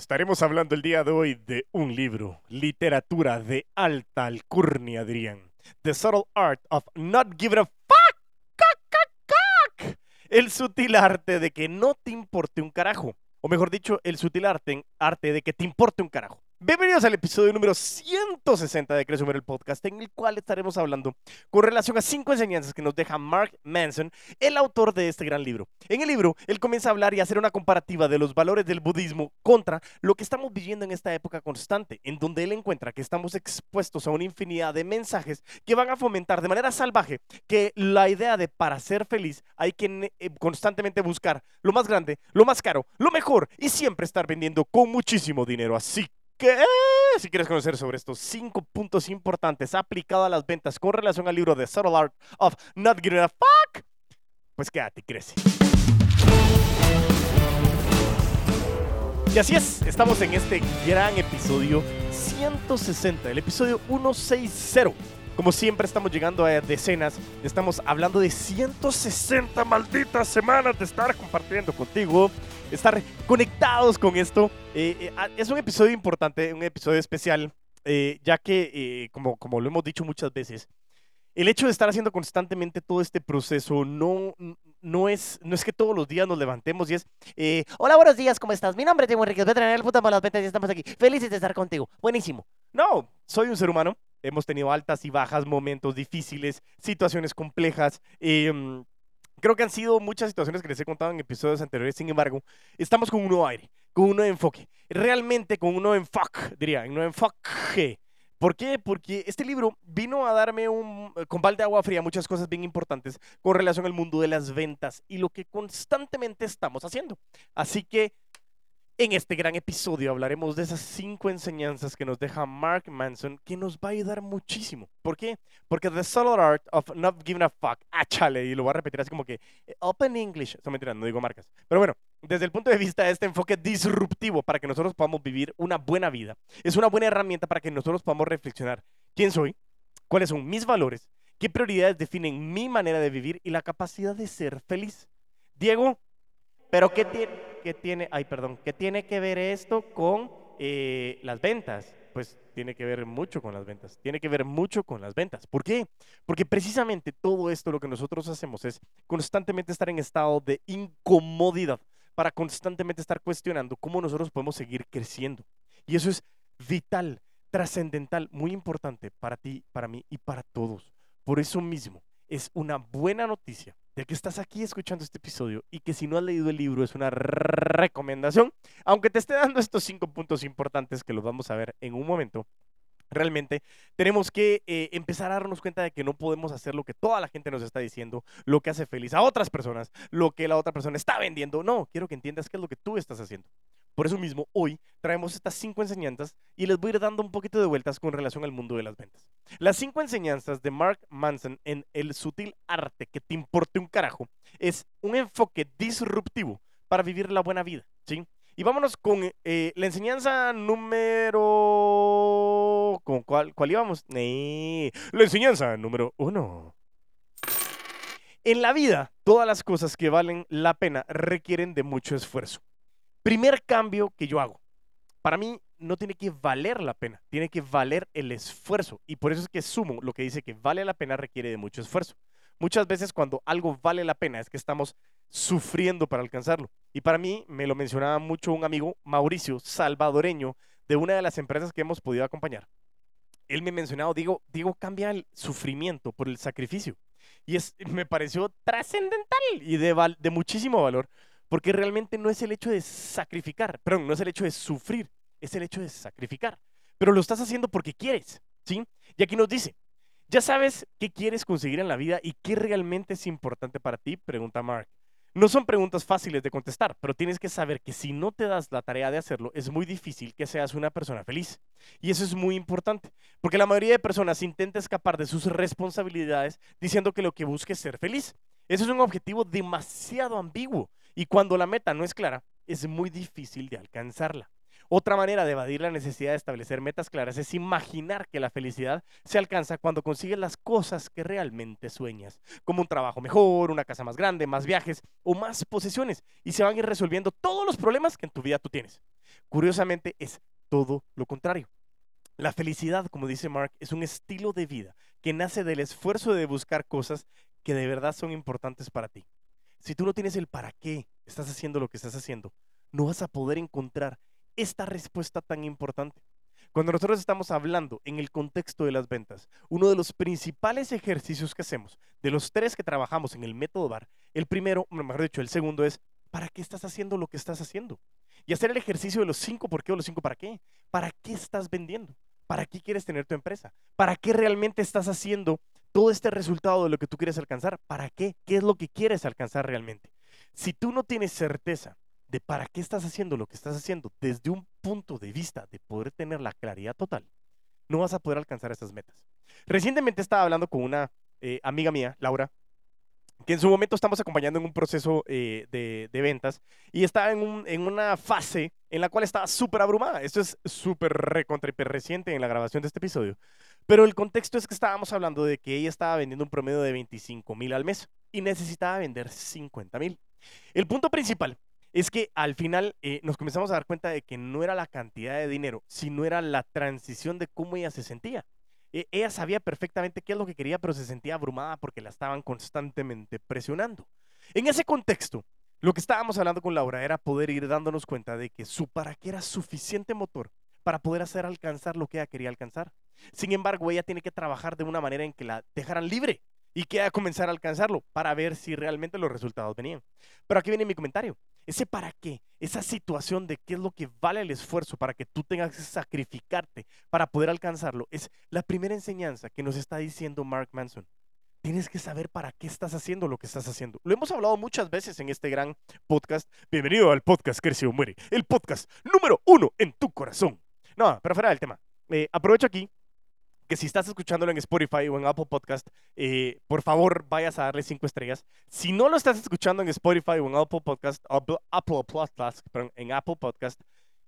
Estaremos hablando el día de hoy de un libro, literatura de alta alcurnia, dirían. The Subtle Art of Not Giving a Fuck. El sutil arte de que no te importe un carajo. O mejor dicho, el sutil arte, arte de que te importe un carajo. Bienvenidos al episodio número 160 de Cresumer el podcast, en el cual estaremos hablando con relación a cinco enseñanzas que nos deja Mark Manson, el autor de este gran libro. En el libro, él comienza a hablar y a hacer una comparativa de los valores del budismo contra lo que estamos viviendo en esta época constante, en donde él encuentra que estamos expuestos a una infinidad de mensajes que van a fomentar de manera salvaje que la idea de para ser feliz hay que eh, constantemente buscar lo más grande, lo más caro, lo mejor y siempre estar vendiendo con muchísimo dinero. Así si quieres conocer sobre estos cinco puntos importantes aplicados a las ventas con relación al libro de Subtle Art of Not Giving a Fuck, pues quédate y crece. Y así es, estamos en este gran episodio 160, el episodio 160. Como siempre estamos llegando a decenas, estamos hablando de 160 malditas semanas de estar compartiendo contigo estar conectados con esto. Eh, eh, ah, es un episodio importante, un episodio especial, eh, ya que, como, como lo hemos dicho muchas veces, el hecho de estar haciendo constantemente todo este proceso no, no, es, no es que todos los días nos levantemos y es, hola, buenos días, ¿cómo estás? Mi nombre es Diego Enriquez, veterinario del puta para las ventas y estamos aquí. Felices de estar contigo. Buenísimo. No, soy un ser humano. Hemos tenido altas y bajas, momentos difíciles, situaciones complejas. Em, Creo que han sido muchas situaciones que les he contado en episodios anteriores, sin embargo, estamos con un nuevo aire, con un nuevo enfoque, realmente con un nuevo enfoque, diría, un nuevo enfoque. ¿Por qué? Porque este libro vino a darme un, con balde de agua fría muchas cosas bien importantes con relación al mundo de las ventas y lo que constantemente estamos haciendo. Así que en este gran episodio hablaremos de esas cinco enseñanzas que nos deja Mark Manson que nos va a ayudar muchísimo. ¿Por qué? Porque The Subtle Art of Not Giving a Fuck, ah, chale, y lo voy a repetir así como que eh, Open English, no mentira, no digo marcas. Pero bueno, desde el punto de vista de este enfoque disruptivo para que nosotros podamos vivir una buena vida, es una buena herramienta para que nosotros podamos reflexionar quién soy, cuáles son mis valores, qué prioridades definen mi manera de vivir y la capacidad de ser feliz. Diego, pero ¿qué tiene? ¿qué tiene, ay, perdón, qué tiene que ver esto con eh, las ventas? Pues tiene que ver mucho con las ventas, tiene que ver mucho con las ventas. ¿Por qué? Porque precisamente todo esto lo que nosotros hacemos es constantemente estar en estado de incomodidad para constantemente estar cuestionando cómo nosotros podemos seguir creciendo. Y eso es vital, trascendental, muy importante para ti, para mí y para todos. Por eso mismo es una buena noticia que estás aquí escuchando este episodio y que si no has leído el libro es una recomendación, aunque te esté dando estos cinco puntos importantes que los vamos a ver en un momento. Realmente tenemos que eh, empezar a darnos cuenta de que no podemos hacer lo que toda la gente nos está diciendo, lo que hace feliz a otras personas, lo que la otra persona está vendiendo. No, quiero que entiendas qué es lo que tú estás haciendo. Por eso mismo, hoy traemos estas cinco enseñanzas y les voy a ir dando un poquito de vueltas con relación al mundo de las ventas. Las cinco enseñanzas de Mark Manson en El sutil arte que te importe un carajo es un enfoque disruptivo para vivir la buena vida, ¿sí? Y vámonos con eh, la enseñanza número... ¿Con cuál, cuál íbamos? la enseñanza número uno. En la vida, todas las cosas que valen la pena requieren de mucho esfuerzo. Primer cambio que yo hago. Para mí no tiene que valer la pena, tiene que valer el esfuerzo. Y por eso es que sumo lo que dice que vale la pena requiere de mucho esfuerzo. Muchas veces cuando algo vale la pena es que estamos sufriendo para alcanzarlo. Y para mí, me lo mencionaba mucho un amigo, Mauricio, salvadoreño, de una de las empresas que hemos podido acompañar. Él me mencionaba, digo, digo, cambia el sufrimiento por el sacrificio. Y es, me pareció trascendental y de, de muchísimo valor, porque realmente no es el hecho de sacrificar, perdón, no es el hecho de sufrir, es el hecho de sacrificar. Pero lo estás haciendo porque quieres, ¿sí? Y aquí nos dice, ¿ya sabes qué quieres conseguir en la vida y qué realmente es importante para ti? Pregunta Mark. No son preguntas fáciles de contestar, pero tienes que saber que si no te das la tarea de hacerlo, es muy difícil que seas una persona feliz. Y eso es muy importante, porque la mayoría de personas intenta escapar de sus responsabilidades diciendo que lo que busca es ser feliz. Eso es un objetivo demasiado ambiguo y cuando la meta no es clara, es muy difícil de alcanzarla. Otra manera de evadir la necesidad de establecer metas claras es imaginar que la felicidad se alcanza cuando consigues las cosas que realmente sueñas, como un trabajo mejor, una casa más grande, más viajes o más posesiones, y se van a ir resolviendo todos los problemas que en tu vida tú tienes. Curiosamente es todo lo contrario. La felicidad, como dice Mark, es un estilo de vida que nace del esfuerzo de buscar cosas que de verdad son importantes para ti. Si tú no tienes el para qué estás haciendo lo que estás haciendo, no vas a poder encontrar esta respuesta tan importante. Cuando nosotros estamos hablando en el contexto de las ventas, uno de los principales ejercicios que hacemos, de los tres que trabajamos en el método BAR, el primero, mejor dicho, el segundo es, ¿para qué estás haciendo lo que estás haciendo? Y hacer el ejercicio de los cinco por qué o los cinco para qué. ¿Para qué estás vendiendo? ¿Para qué quieres tener tu empresa? ¿Para qué realmente estás haciendo todo este resultado de lo que tú quieres alcanzar? ¿Para qué? ¿Qué es lo que quieres alcanzar realmente? Si tú no tienes certeza de para qué estás haciendo lo que estás haciendo desde un punto de vista de poder tener la claridad total, no vas a poder alcanzar esas metas. Recientemente estaba hablando con una eh, amiga mía, Laura, que en su momento estamos acompañando en un proceso eh, de, ventas y estaba en, una fase en la cual estaba súper abrumada. Esto es súper recontra reciente en la grabación de este episodio. Pero el contexto es que estábamos hablando de que ella estaba vendiendo un promedio de 25 mil al mes y necesitaba vender 50 mil. El punto principal es que al final eh, nos comenzamos a dar cuenta de que no era la cantidad de dinero, sino era la transición de cómo ella se sentía. E, ella sabía perfectamente qué es lo que quería, pero se sentía abrumada porque la estaban constantemente presionando. En ese contexto, lo que estábamos hablando con Laura era poder ir dándonos cuenta de que su para qué era suficiente motor para poder hacer alcanzar lo que ella quería alcanzar. Sin embargo, ella tiene que trabajar de una manera en que la dejaran libre y que ella comenzar a alcanzarlo para ver si realmente los resultados venían. Pero aquí viene mi comentario. Ese para qué, esa situación de qué es lo que vale el esfuerzo para que tú tengas que sacrificarte para poder alcanzarlo, es la primera enseñanza que nos está diciendo Mark Manson. Tienes que saber para qué estás haciendo lo que estás haciendo. Lo hemos hablado muchas veces en este gran podcast. Bienvenido al podcast Crece o Muere, el podcast número uno en tu corazón. No, pero fuera del tema. Eh, aprovecho aquí que si estás escuchándolo en Spotify o en Apple Podcast, eh, por favor vayas a darle cinco estrellas. Si no lo estás escuchando en Spotify o en Apple Podcast, Apple, Podcast, perdón, en Apple Podcast,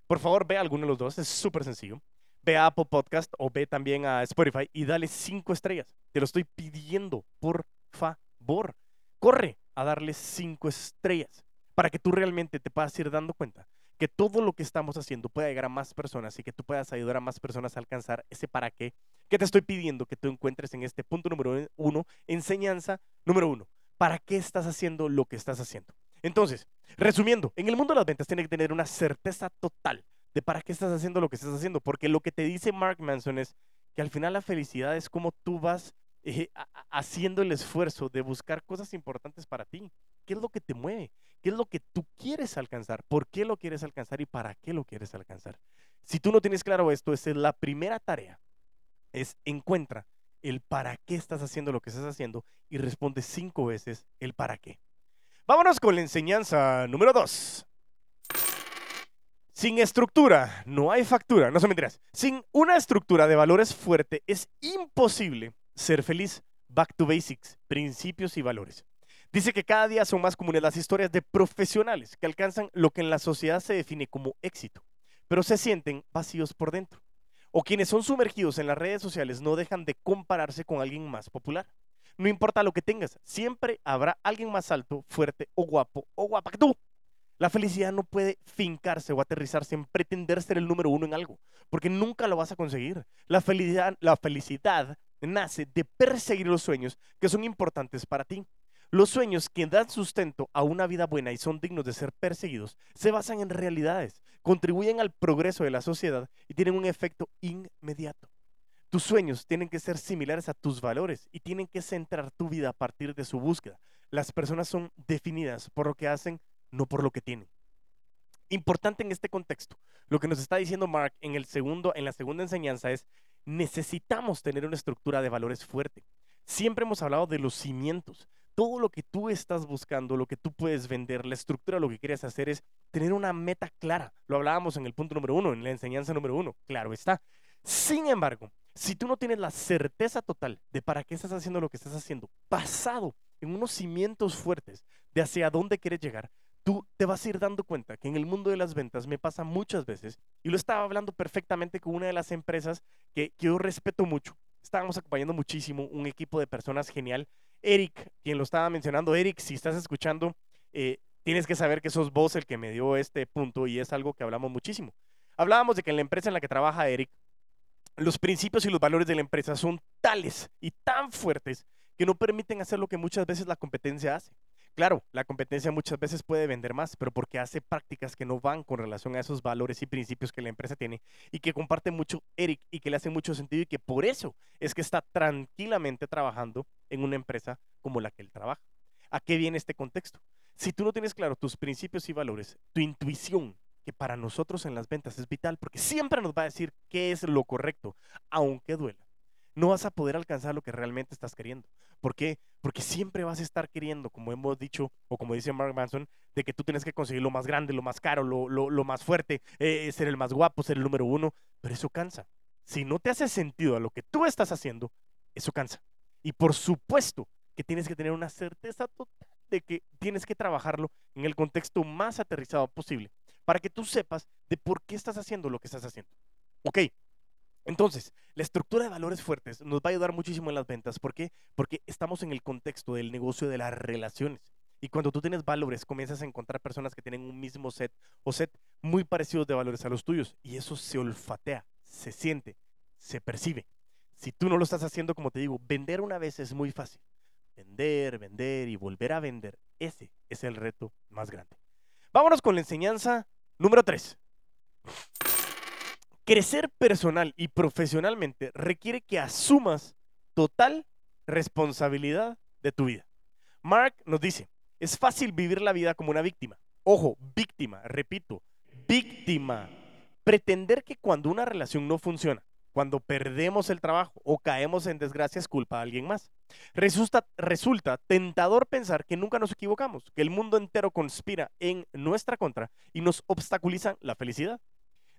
por favor ve a alguno de los dos, es súper sencillo. Ve a Apple Podcast o ve también a Spotify y dale cinco estrellas. Te lo estoy pidiendo, por favor. Corre a darle cinco estrellas para que tú realmente te puedas ir dando cuenta que todo lo que estamos haciendo pueda llegar a más personas y que tú puedas ayudar a más personas a alcanzar ese para qué que te estoy pidiendo que tú encuentres en este punto número uno, enseñanza número uno. ¿Para qué estás haciendo lo que estás haciendo? Entonces, resumiendo, en el mundo de las ventas tienes que tener una certeza total de para qué estás haciendo lo que estás haciendo, porque lo que te dice Mark Manson es que al final la felicidad es como tú vas eh, haciendo el esfuerzo de buscar cosas importantes para ti. ¿Qué es lo que te mueve? ¿Qué es lo que tú quieres alcanzar? ¿Por qué lo quieres alcanzar y para qué lo quieres alcanzar? Si tú no tienes claro esto, esa es la primera tarea. Es encuentra el para qué estás haciendo lo que estás haciendo y responde cinco veces el para qué. Vámonos con la enseñanza número dos. Sin estructura no hay factura, no se me Sin una estructura de valores fuerte es imposible ser feliz. Back to basics, principios y valores. Dice que cada día son más comunes las historias de profesionales que alcanzan lo que en la sociedad se define como éxito, pero se sienten vacíos por dentro. O quienes son sumergidos en las redes sociales no dejan de compararse con alguien más popular. No importa lo que tengas, siempre habrá alguien más alto, fuerte o guapo o guapa que tú. La felicidad no puede fincarse o aterrizarse en pretender ser el número uno en algo, porque nunca lo vas a conseguir. La felicidad, la felicidad nace de perseguir los sueños que son importantes para ti. Los sueños que dan sustento a una vida buena y son dignos de ser perseguidos se basan en realidades, contribuyen al progreso de la sociedad y tienen un efecto inmediato. Tus sueños tienen que ser similares a tus valores y tienen que centrar tu vida a partir de su búsqueda. Las personas son definidas por lo que hacen, no por lo que tienen. Importante en este contexto, lo que nos está diciendo Mark en, el segundo, en la segunda enseñanza es, necesitamos tener una estructura de valores fuerte. Siempre hemos hablado de los cimientos, todo lo que tú estás buscando, lo que tú puedes vender, la estructura, lo que quieres hacer es tener una meta clara. Lo hablábamos en el punto número uno, en la enseñanza número uno. Claro está. Sin embargo, si tú no tienes la certeza total de para qué estás haciendo lo que estás haciendo, basado en unos cimientos fuertes de hacia dónde quieres llegar, tú te vas a ir dando cuenta que en el mundo de las ventas me pasa muchas veces, y lo estaba hablando perfectamente con una de las empresas que, yo respeto mucho. Estábamos acompañando muchísimo un equipo de personas genial. Eric, quien lo estaba mencionando, Eric, si estás escuchando, eh, tienes que saber que sos vos el que me dio este punto y es algo que hablamos muchísimo. Hablábamos de que en la empresa en la que trabaja Eric, los principios y los valores de la empresa son tales y tan fuertes que no permiten hacer lo que muchas veces la competencia hace. Claro, la competencia muchas veces puede vender más, pero porque hace prácticas que no van con relación a esos valores y principios que la empresa tiene y que comparte mucho Eric y que le hace mucho sentido y que por eso es que está tranquilamente trabajando en una empresa como la que él trabaja. ¿A qué viene este contexto? Si tú no tienes claro tus principios y valores, tu intuición, que para nosotros en las ventas es vital, porque siempre nos va a decir qué es lo correcto, aunque duela. No vas a poder alcanzar lo que realmente estás queriendo. ¿Por qué? Porque siempre vas a estar queriendo, como hemos dicho, o como dice Mark Manson, de que tú tienes que conseguir lo más grande, lo más caro, lo, más fuerte, eh, ser el más guapo, ser el número uno, pero eso cansa. Si no te hace sentido a lo que tú estás haciendo, eso cansa. Y por supuesto que tienes que tener una certeza total de que tienes que trabajarlo en el contexto más aterrizado posible para que tú sepas de por qué estás haciendo lo que estás haciendo. Ok, entonces, la estructura de valores fuertes nos va a ayudar muchísimo en las ventas. ¿Por qué? Porque estamos en el contexto del negocio de las relaciones. Y cuando tú tienes valores, comienzas a encontrar personas que tienen un mismo set o set muy parecidos de valores a los tuyos. Y eso se olfatea, se siente, se percibe. Si tú no lo estás haciendo, como te digo, vender una vez es muy fácil. Vender, vender y volver a vender. Ese es el reto más grande. Vámonos con la enseñanza número 3. Crecer personal y profesionalmente requiere que asumas total responsabilidad de tu vida. Mark nos dice, es fácil vivir la vida como una víctima. Ojo, víctima, repito, víctima. Pretender que cuando una relación no funciona, cuando perdemos el trabajo o caemos en desgracia es culpa de alguien más. Resulta, tentador pensar que nunca nos equivocamos, que el mundo entero conspira en nuestra contra y nos obstaculizan la felicidad.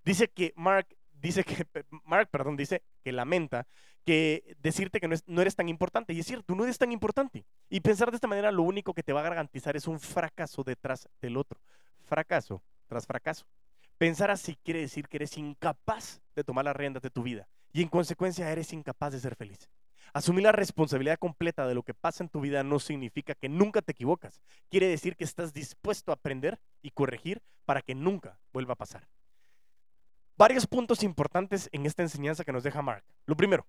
Dice que Mark, dice que, Mark, perdón, dice que lamenta que decirte que no, no eres tan importante. Y es cierto, no eres tan importante. Y pensar de esta manera lo único que te va a garantizar es un fracaso detrás del otro. Fracaso tras fracaso. Pensar así quiere decir que eres incapaz de tomar las riendas de tu vida y en consecuencia eres incapaz de ser feliz. Asumir la responsabilidad completa de lo que pasa en tu vida no significa que nunca te equivocas. Quiere decir que estás dispuesto a aprender y corregir para que nunca vuelva a pasar. Varios puntos importantes en esta enseñanza que nos deja Mark. Lo primero,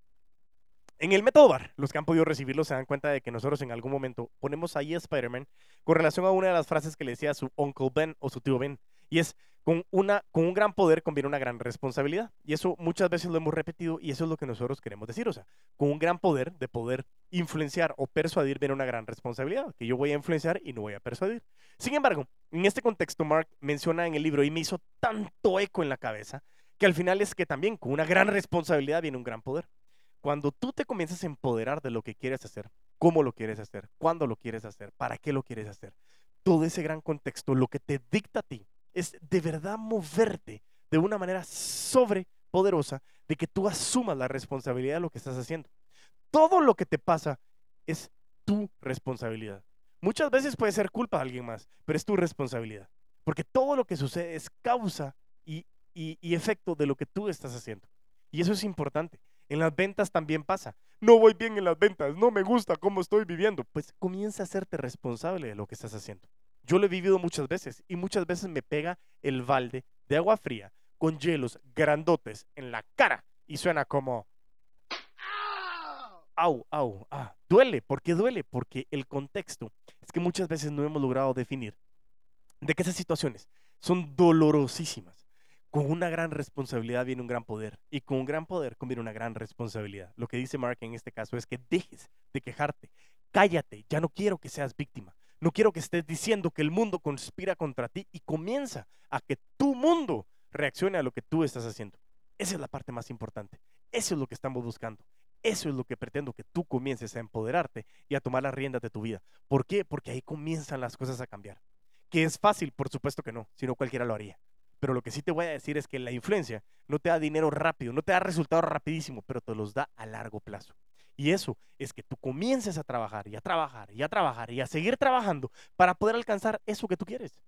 en el método BAR, los que han podido recibirlo se dan cuenta de que nosotros en algún momento ponemos ahí a Spider-Man con relación a una de las frases que le decía a su Uncle Ben o su tío Ben. Y es, con, una, con un gran poder conviene una gran responsabilidad. Y eso muchas veces lo hemos repetido y eso es lo que nosotros queremos decir. O sea, con un gran poder de poder influenciar o persuadir viene una gran responsabilidad, que yo voy a influenciar y no voy a persuadir. Sin embargo, en este contexto, Mark menciona en el libro y me hizo tanto eco en la cabeza que al final es que también con una gran responsabilidad viene un gran poder. Cuando tú te comienzas a empoderar de lo que quieres hacer, cómo lo quieres hacer, cuándo lo quieres hacer, para qué lo quieres hacer, todo ese gran contexto, lo que te dicta a ti es de verdad moverte de una manera sobrepoderosa de que tú asumas la responsabilidad de lo que estás haciendo. Todo lo que te pasa es tu responsabilidad. Muchas veces puede ser culpa de alguien más, pero es tu responsabilidad. Porque todo lo que sucede es causa y, y efecto de lo que tú estás haciendo. Y eso es importante. En las ventas también pasa. No voy bien en las ventas, no me gusta cómo estoy viviendo. Pues comienza a hacerte responsable de lo que estás haciendo. Yo lo he vivido muchas veces y muchas veces me pega el balde de agua fría con hielos grandotes en la cara y suena como... Au, au, ah. Duele, ¿por qué duele? Porque el contexto es que muchas veces no hemos logrado definir de que esas situaciones son dolorosísimas. Con una gran responsabilidad viene un gran poder y con un gran poder conviene una gran responsabilidad. Lo que dice Mark en este caso es que dejes de quejarte, cállate, ya no quiero que seas víctima. No quiero que estés diciendo que el mundo conspira contra ti y comienza a que tu mundo reaccione a lo que tú estás haciendo. Esa es la parte más importante. Eso es lo que estamos buscando. Eso es lo que pretendo que tú comiences a empoderarte y a tomar las riendas de tu vida. ¿Por qué? Porque ahí comienzan las cosas a cambiar. ¿Que es fácil? Por supuesto que no, si no cualquiera lo haría. Pero lo que sí te voy a decir es que la influencia no te da dinero rápido, no te da resultados rapidísimo, pero te los da a largo plazo. Y eso es que tú comiences a trabajar y a trabajar y a trabajar y a seguir trabajando para poder alcanzar eso que tú quieres.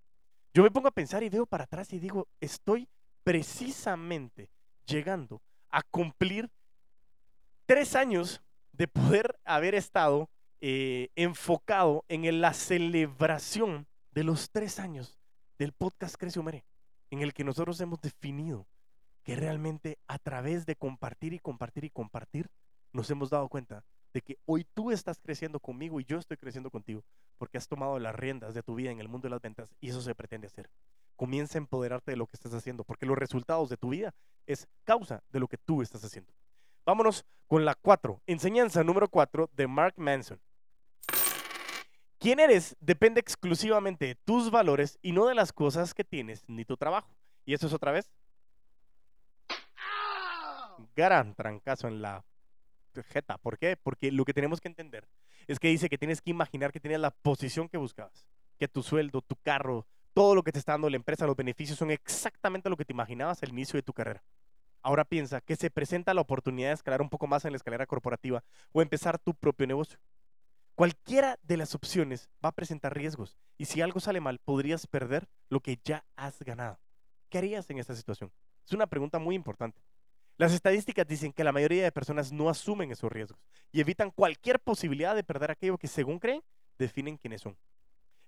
Yo me pongo a pensar y veo para atrás y digo, estoy precisamente llegando a cumplir tres años de poder haber estado eh, enfocado en la celebración de los tres años del podcast Crece Mere, en el que nosotros hemos definido que realmente a través de compartir y compartir y compartir, nos hemos dado cuenta de que hoy tú estás creciendo conmigo y yo estoy creciendo contigo, porque has tomado las riendas de tu vida en el mundo de las ventas y eso se pretende hacer. Comienza a empoderarte de lo que estás haciendo, porque los resultados de tu vida es causa de lo que tú estás haciendo. Vámonos con la 4, enseñanza número 4 de Mark Manson. Quién eres depende exclusivamente de tus valores y no de las cosas que tienes ni tu trabajo. ¿Y eso es otra vez? Gran trancazo en la jeta. ¿Por qué? Porque lo que tenemos que entender es que dice que tienes que imaginar que tienes la posición que buscabas, que tu sueldo, tu carro, todo lo que te está dando la empresa, los beneficios son exactamente lo que te imaginabas al inicio de tu carrera. Ahora piensa que se presenta la oportunidad de escalar un poco más en la escalera corporativa o empezar tu propio negocio. Cualquiera de las opciones va a presentar riesgos y si algo sale mal podrías perder lo que ya has ganado. ¿Qué harías en esta situación? Es una pregunta muy importante. Las estadísticas dicen que la mayoría de personas no asumen esos riesgos y evitan cualquier posibilidad de perder aquello que según creen definen quiénes son.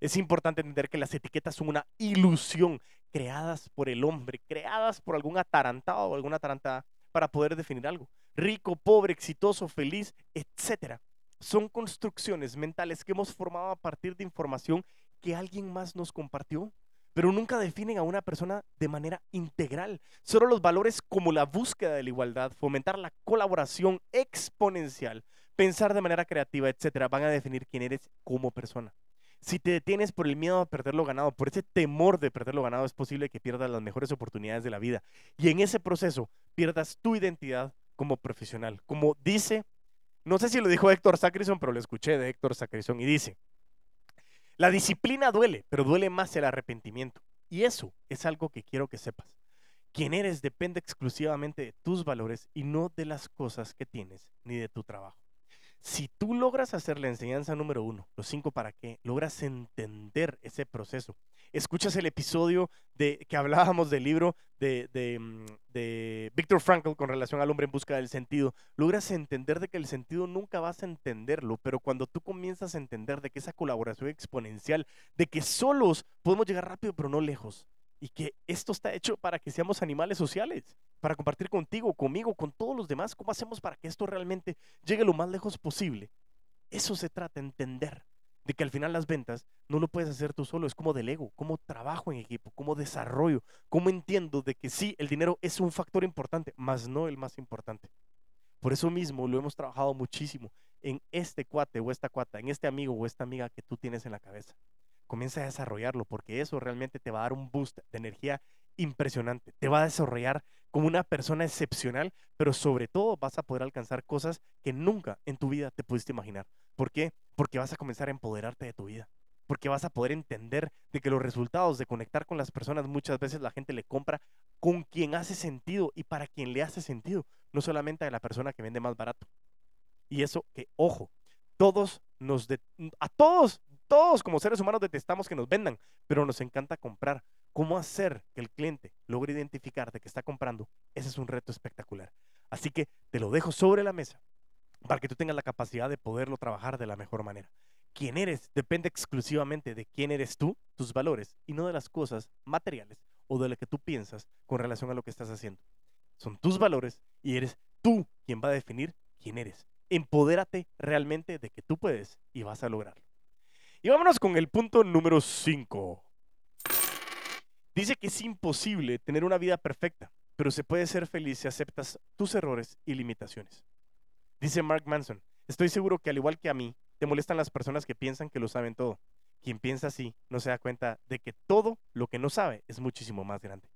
Es importante entender que las etiquetas son una ilusión creadas por el hombre, creadas por algún atarantado o alguna atarantada para poder definir algo. Rico, pobre, exitoso, feliz, etc. Son construcciones mentales que hemos formado a partir de información que alguien más nos compartió pero nunca definen a una persona de manera integral. Solo los valores como la búsqueda de la igualdad, fomentar la colaboración exponencial, pensar de manera creativa, etcétera, van a definir quién eres como persona. Si te detienes por el miedo a perder lo ganado, por ese temor de perder lo ganado, es posible que pierdas las mejores oportunidades de la vida. Y en ese proceso pierdas tu identidad como profesional. Como dice, no sé si lo dijo Héctor Sacrison, pero lo escuché de Héctor Sacrison y dice, la disciplina duele, pero duele más el arrepentimiento. Y eso es algo que quiero que sepas. Quién eres depende exclusivamente de tus valores y no de las cosas que tienes ni de tu trabajo. Si tú logras hacer la enseñanza número uno, los cinco para qué, logras entender ese proceso. Escuchas el episodio de que hablábamos del libro de, de, mm, de Viktor Frankl con relación al hombre en busca del sentido, logras entender de que el sentido nunca vas a entenderlo, pero cuando tú comienzas a entender de que esa colaboración exponencial, de que solos podemos llegar rápido pero no lejos, y que esto está hecho para que seamos animales sociales, para compartir contigo, conmigo, con todos los demás, ¿cómo hacemos para que esto realmente llegue lo más lejos posible? Eso se trata, entender de que al final las ventas no lo puedes hacer tú solo, es como ego, como trabajo en equipo, como desarrollo, como entiendo de que sí, el dinero es un factor importante, mas no el más importante. Por eso mismo lo hemos trabajado muchísimo en este cuate o esta cuata, en este amigo o esta amiga que tú tienes en la cabeza. Comienza a desarrollarlo porque eso realmente te va a dar un boost de energía impresionante. Te va a desarrollar como una persona excepcional, pero sobre todo vas a poder alcanzar cosas que nunca en tu vida te pudiste imaginar. ¿Por qué? Porque vas a comenzar a empoderarte de tu vida. Porque vas a poder entender de que los resultados de conectar con las personas muchas veces la gente le compra con quien hace sentido y para quien le hace sentido, no solamente a la persona que vende más barato. Y eso que, ojo, todos nos, a todos, todos como seres humanos detestamos que nos vendan, pero nos encanta comprar cómo hacer que el cliente logre identificar de que está comprando, ese es un reto espectacular. Así que te lo dejo sobre la mesa para que tú tengas la capacidad de poderlo trabajar de la mejor manera. Quién eres depende exclusivamente de quién eres tú, tus valores, y no de las cosas materiales o de lo que tú piensas con relación a lo que estás haciendo. Son tus valores y eres tú quien va a definir quién eres. Empodérate realmente de que tú puedes y vas a lograrlo. Y vámonos con el punto número 5. Dice que es imposible tener una vida perfecta, pero se puede ser feliz si aceptas tus errores y limitaciones. Dice Mark Manson, estoy seguro que al igual que a mí, te molestan las personas que piensan que lo saben todo. Quien piensa así no se da cuenta de que todo lo que no sabe es muchísimo más grande.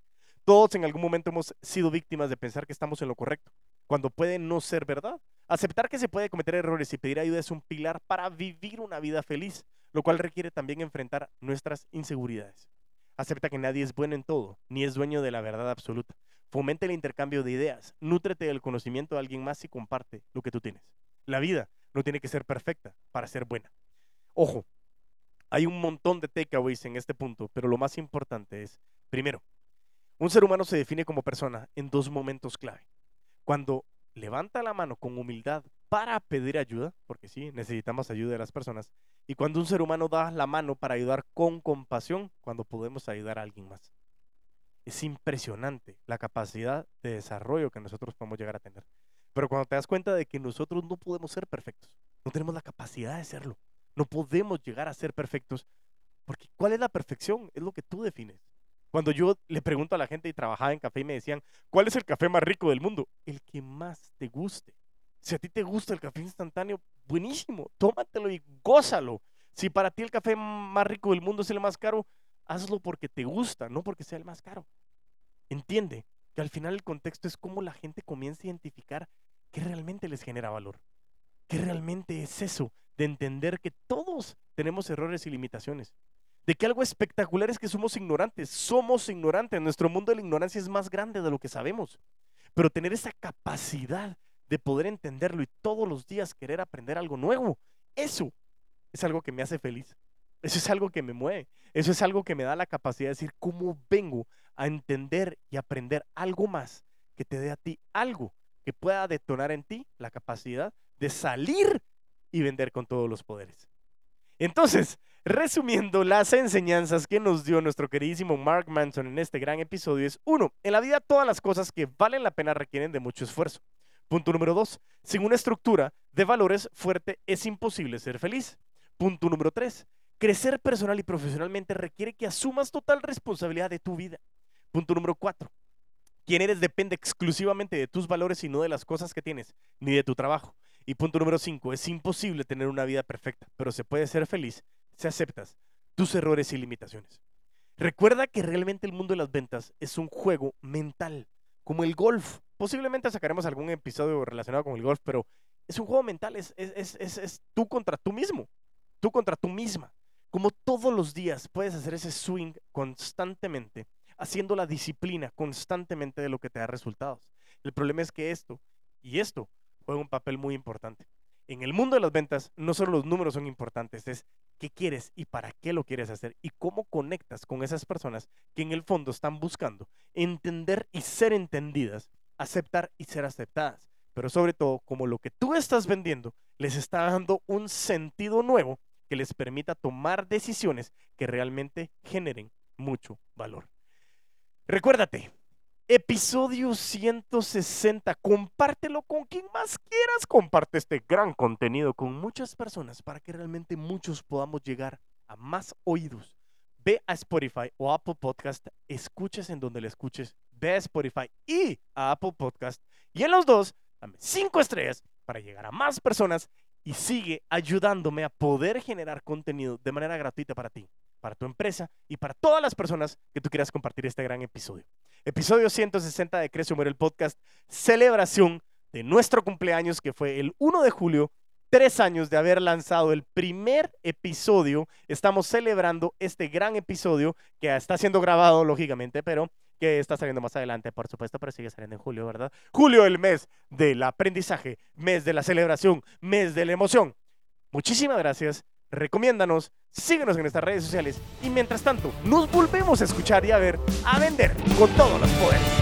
Todos en algún momento hemos sido víctimas de pensar que estamos en lo correcto, cuando puede no ser verdad. Aceptar que se puede cometer errores y pedir ayuda es un pilar para vivir una vida feliz, lo cual requiere también enfrentar nuestras inseguridades. Acepta que nadie es bueno en todo, ni es dueño de la verdad absoluta. Fomente el intercambio de ideas, nútrete del conocimiento de alguien más y comparte lo que tú tienes. La vida no tiene que ser perfecta para ser buena. Ojo, Hay un montón de takeaways en este punto, pero lo más importante es, primero, un ser humano se define como persona en dos momentos clave. Cuando levanta la mano con humildad para pedir ayuda, porque sí, necesitamos ayuda de las personas, y cuando un ser humano da la mano para ayudar con compasión, cuando podemos ayudar a alguien más. Es impresionante la capacidad de desarrollo que nosotros podemos llegar a tener. Pero cuando te das cuenta de que nosotros no podemos ser perfectos, no tenemos la capacidad de serlo, no podemos llegar a ser perfectos, porque ¿cuál es la perfección? Es lo que tú defines. Cuando yo le pregunto a la gente y trabajaba en café y me decían, ¿cuál es el café más rico del mundo? El que más te guste. Si a ti te gusta el café instantáneo, buenísimo, tómatelo y gózalo. Si para ti el café más rico del mundo es el más caro, hazlo porque te gusta, no porque sea el más caro. Entiende que al final el contexto es cómo la gente comienza a identificar qué realmente les genera valor. ¿Qué realmente es eso de entender que todos tenemos errores y limitaciones? De que algo espectacular es que somos ignorantes. Somos ignorantes. Nuestro mundo de la ignorancia es más grande de lo que sabemos. Pero tener esa capacidad de poder entenderlo y todos los días querer aprender algo nuevo, eso es algo que me hace feliz. Eso es algo que me mueve. Eso es algo que me da la capacidad de decir cómo vengo a entender y aprender algo más que te dé a ti algo que pueda detonar en ti la capacidad de salir y vender con todos los poderes. Entonces, Resumiendo las enseñanzas que nos dio nuestro queridísimo Mark Manson en este gran episodio es, uno, en la vida todas las cosas que valen la pena requieren de mucho esfuerzo. Punto número dos, sin una estructura de valores fuerte es imposible ser feliz. Punto número tres, crecer personal y profesionalmente requiere que asumas total responsabilidad de tu vida. Punto número cuatro, quien eres depende exclusivamente de tus valores y no de las cosas que tienes, ni de tu trabajo. Y punto número cinco, es imposible tener una vida perfecta, pero se puede ser feliz si aceptas tus errores y limitaciones. Recuerda que realmente el mundo de las ventas es un juego mental, como el golf. Posiblemente sacaremos algún episodio relacionado con el golf, pero es un juego mental, es, es, es, es tú contra tú mismo, tú contra tú misma. Como todos los días puedes hacer ese swing constantemente, haciendo la disciplina constantemente de lo que te da resultados. El problema es que esto y esto juega un papel muy importante. En el mundo de las ventas, no solo los números son importantes, es qué quieres y para qué lo quieres hacer y cómo conectas con esas personas que en el fondo están buscando entender y ser entendidas, aceptar y ser aceptadas. Pero sobre todo, como lo que tú estás vendiendo les está dando un sentido nuevo que les permita tomar decisiones que realmente generen mucho valor. Recuérdate, Episodio 160. Compártelo con quien más quieras. Comparte este gran contenido con muchas personas para que realmente muchos podamos llegar a más oídos. Ve a Spotify o Apple Podcast, escuches en donde le escuches. Ve a Spotify y a Apple Podcast. Y en los dos, dame cinco estrellas para llegar a más personas y sigue ayudándome a poder generar contenido de manera gratuita para ti, para tu empresa y para todas las personas que tú quieras compartir este gran episodio. Episodio 160 de Crecio Muere el Podcast, celebración de nuestro cumpleaños que fue el 1 de julio, tres años de haber lanzado el primer episodio. Estamos celebrando este gran episodio que está siendo grabado, lógicamente, pero que está saliendo más adelante, por supuesto, pero sigue saliendo en julio, ¿verdad? Julio, el mes del aprendizaje, mes de la celebración, mes de la emoción. Muchísimas gracias recomiéndanos, síguenos en nuestras redes sociales y mientras tanto nos volvemos a escuchar y a ver, a vender con todos los poderes.